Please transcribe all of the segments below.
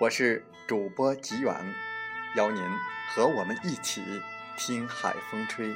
我是主播吉远。邀您和我们一起听海风吹。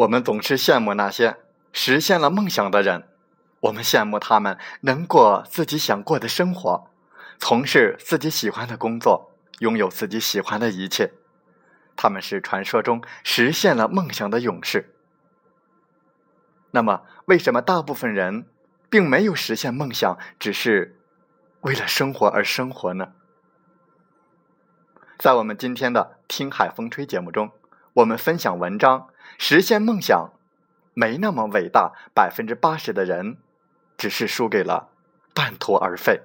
我们总是羡慕那些。实现了梦想的人，我们羡慕他们能过自己想过的生活，从事自己喜欢的工作，拥有自己喜欢的一切。他们是传说中实现了梦想的勇士。那么，为什么大部分人并没有实现梦想，只是为了生活而生活呢？在我们今天的《听海风吹》节目中，我们分享文章：实现梦想。没那么伟大，百分之八十的人只是输给了半途而废。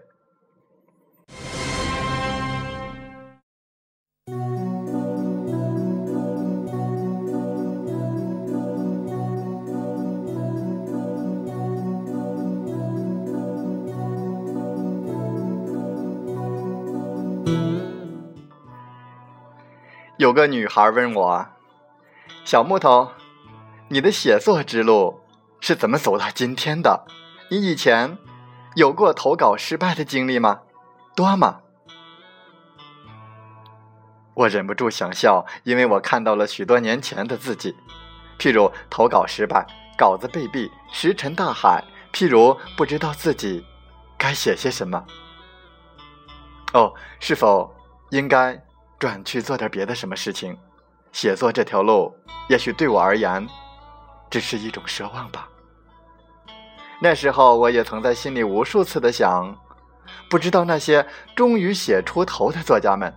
有个女孩问我：“小木头。”你的写作之路是怎么走到今天的？你以前有过投稿失败的经历吗？多吗？我忍不住想笑，因为我看到了许多年前的自己，譬如投稿失败、稿子被毙、石沉大海；譬如不知道自己该写些什么。哦，是否应该转去做点别的什么事情？写作这条路，也许对我而言。只是一种奢望吧。那时候，我也曾在心里无数次的想：不知道那些终于写出头的作家们，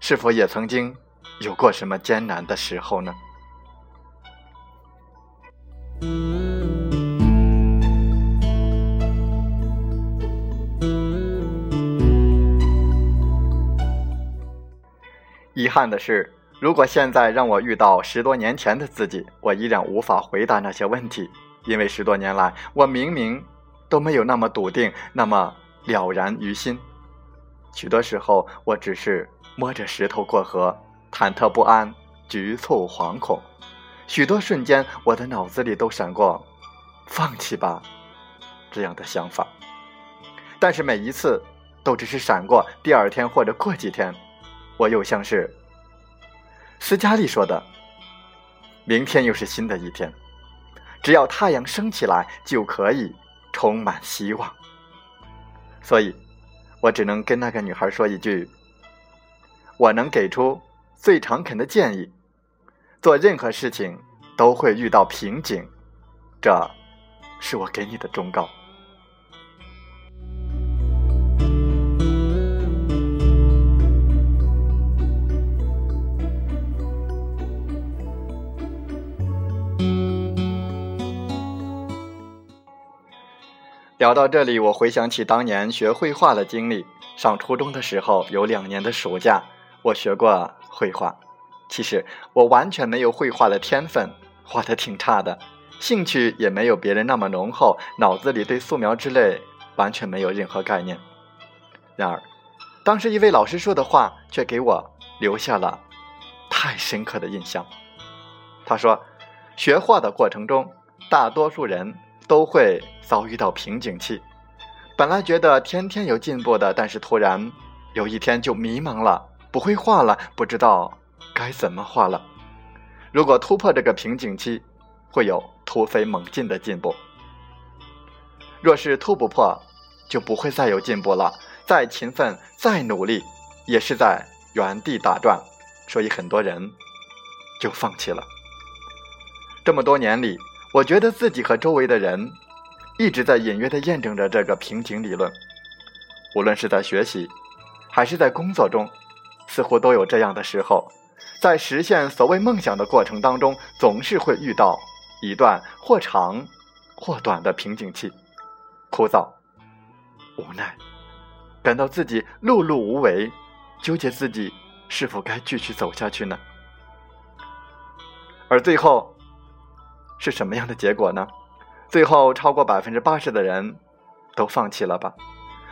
是否也曾经有过什么艰难的时候呢？遗憾的是。如果现在让我遇到十多年前的自己，我依然无法回答那些问题，因为十多年来，我明明都没有那么笃定，那么了然于心。许多时候，我只是摸着石头过河，忐忑不安，局促惶恐。许多瞬间，我的脑子里都闪过“放弃吧”这样的想法，但是每一次都只是闪过，第二天或者过几天，我又像是。斯嘉丽说的：“明天又是新的一天，只要太阳升起来，就可以充满希望。”所以，我只能跟那个女孩说一句：“我能给出最诚恳的建议，做任何事情都会遇到瓶颈，这是我给你的忠告。”聊到这里，我回想起当年学绘画的经历。上初中的时候，有两年的暑假，我学过绘画。其实我完全没有绘画的天分，画的挺差的，兴趣也没有别人那么浓厚，脑子里对素描之类完全没有任何概念。然而，当时一位老师说的话却给我留下了太深刻的印象。他说，学画的过程中，大多数人都会遭遇到瓶颈期。本来觉得天天有进步的，但是突然有一天就迷茫了，不会画了，不知道该怎么画了。如果突破这个瓶颈期，会有突飞猛进的进步。若是突不破，就不会再有进步了。再勤奋、再努力，也是在原地打转。所以很多人就放弃了。这么多年里，我觉得自己和周围的人。一直在隐约的验证着这个瓶颈理论，无论是在学习，还是在工作中，似乎都有这样的时候，在实现所谓梦想的过程当中，总是会遇到一段或长或短的瓶颈期，枯燥、无奈，感到自己碌碌无为，纠结自己是否该继续走下去呢？而最后是什么样的结果呢？最后，超过百分之八十的人都放弃了吧？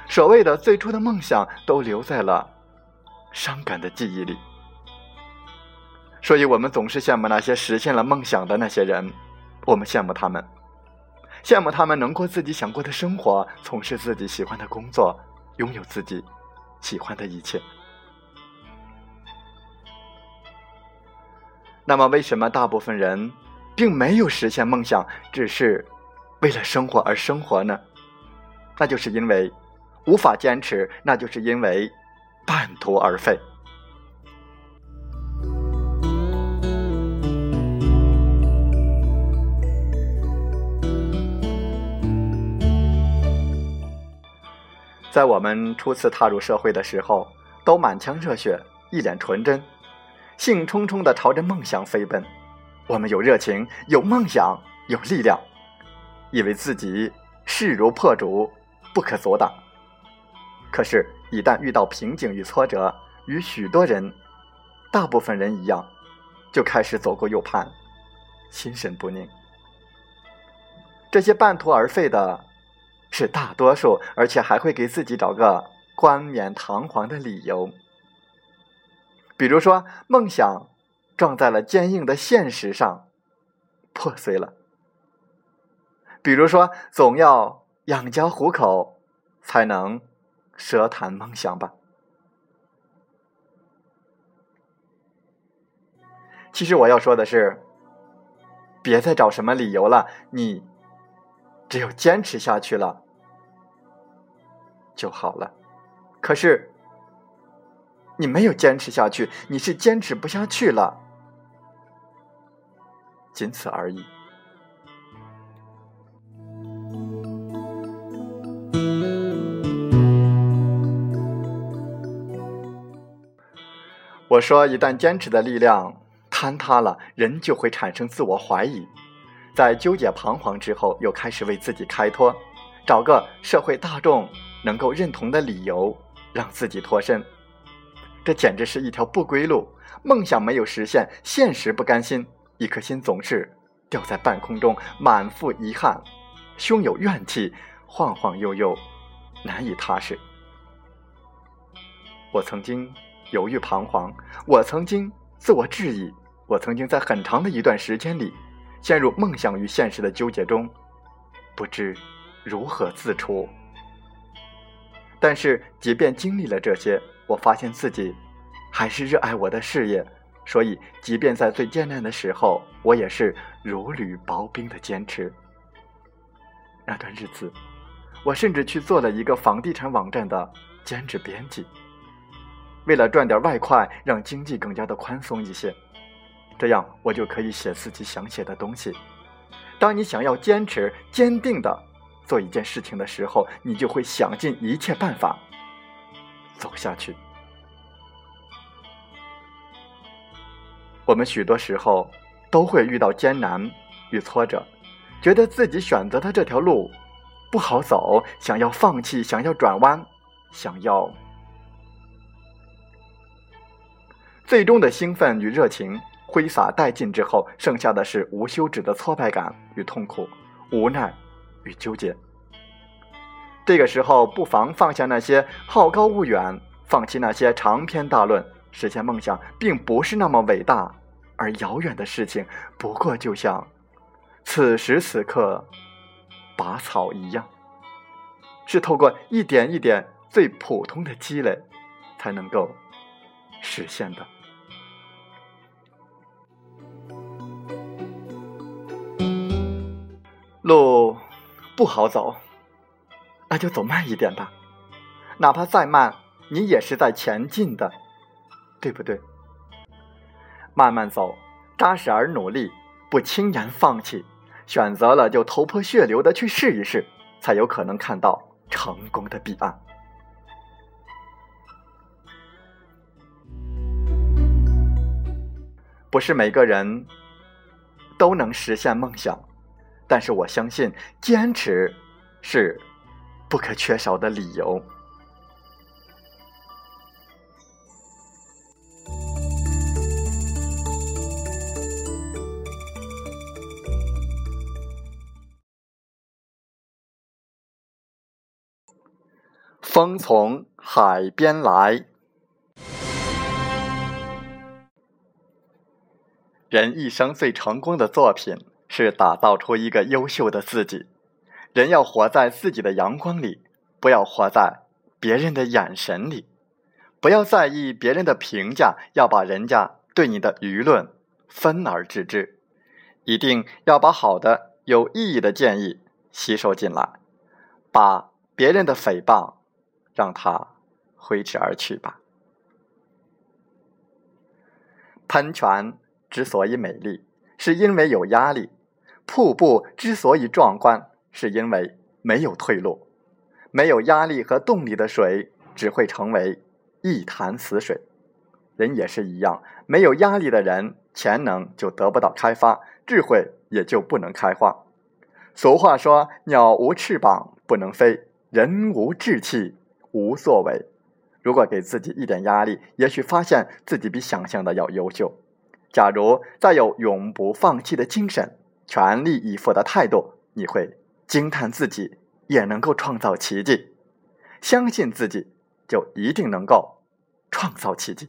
所谓的最初的梦想都留在了伤感的记忆里。所以我们总是羡慕那些实现了梦想的那些人，我们羡慕他们，羡慕他们能过自己想过的生活，从事自己喜欢的工作，拥有自己喜欢的一切。那么，为什么大部分人并没有实现梦想，只是？为了生活而生活呢？那就是因为无法坚持，那就是因为半途而废。在我们初次踏入社会的时候，都满腔热血，一脸纯真，兴冲冲的朝着梦想飞奔。我们有热情，有梦想，有力量。以为自己势如破竹，不可阻挡。可是，一旦遇到瓶颈与挫折，与许多人、大部分人一样，就开始左顾右盼，心神不宁。这些半途而废的，是大多数，而且还会给自己找个冠冕堂皇的理由。比如说，梦想撞在了坚硬的现实上，破碎了。比如说，总要养家糊口，才能奢谈梦想吧。其实我要说的是，别再找什么理由了，你只有坚持下去了就好了。可是你没有坚持下去，你是坚持不下去了，仅此而已。我说，一旦坚持的力量坍塌了，人就会产生自我怀疑，在纠结彷徨之后，又开始为自己开脱，找个社会大众能够认同的理由，让自己脱身。这简直是一条不归路。梦想没有实现，现实不甘心，一颗心总是吊在半空中，满腹遗憾，胸有怨气，晃晃悠悠，难以踏实。我曾经。犹豫彷徨，我曾经自我质疑，我曾经在很长的一段时间里，陷入梦想与现实的纠结中，不知如何自处。但是，即便经历了这些，我发现自己还是热爱我的事业，所以，即便在最艰难的时候，我也是如履薄冰的坚持。那段日子，我甚至去做了一个房地产网站的兼职编辑。为了赚点外快，让经济更加的宽松一些，这样我就可以写自己想写的东西。当你想要坚持、坚定的做一件事情的时候，你就会想尽一切办法走下去。我们许多时候都会遇到艰难与挫折，觉得自己选择的这条路不好走，想要放弃，想要转弯，想要。最终的兴奋与热情挥洒殆尽之后，剩下的是无休止的挫败感与痛苦、无奈与纠结。这个时候，不妨放下那些好高骛远，放弃那些长篇大论，实现梦想并不是那么伟大而遥远的事情，不过就像此时此刻拔草一样，是透过一点一点最普通的积累才能够实现的。路不好走，那就走慢一点吧，哪怕再慢，你也是在前进的。对不对？慢慢走，扎实而努力，不轻言放弃，选择了就头破血流的去试一试，才有可能看到成功的彼岸。不是每个人都能实现梦想，但是我相信坚持是不可缺少的理由。风从海边来。人一生最成功的作品是打造出一个优秀的自己。人要活在自己的阳光里，不要活在别人的眼神里。不要在意别人的评价，要把人家对你的舆论分而治之。一定要把好的、有意义的建议吸收进来，把别人的诽谤。让它挥之而去吧。喷泉之所以美丽，是因为有压力；瀑布之所以壮观，是因为没有退路。没有压力和动力的水，只会成为一潭死水。人也是一样，没有压力的人，潜能就得不到开发，智慧也就不能开化。俗话说：“鸟无翅膀不能飞，人无志气。”无所谓，如果给自己一点压力，也许发现自己比想象的要优秀。假如再有永不放弃的精神，全力以赴的态度，你会惊叹自己也能够创造奇迹。相信自己，就一定能够创造奇迹。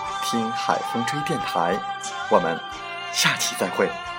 听海风吹电台”。我们下期再会。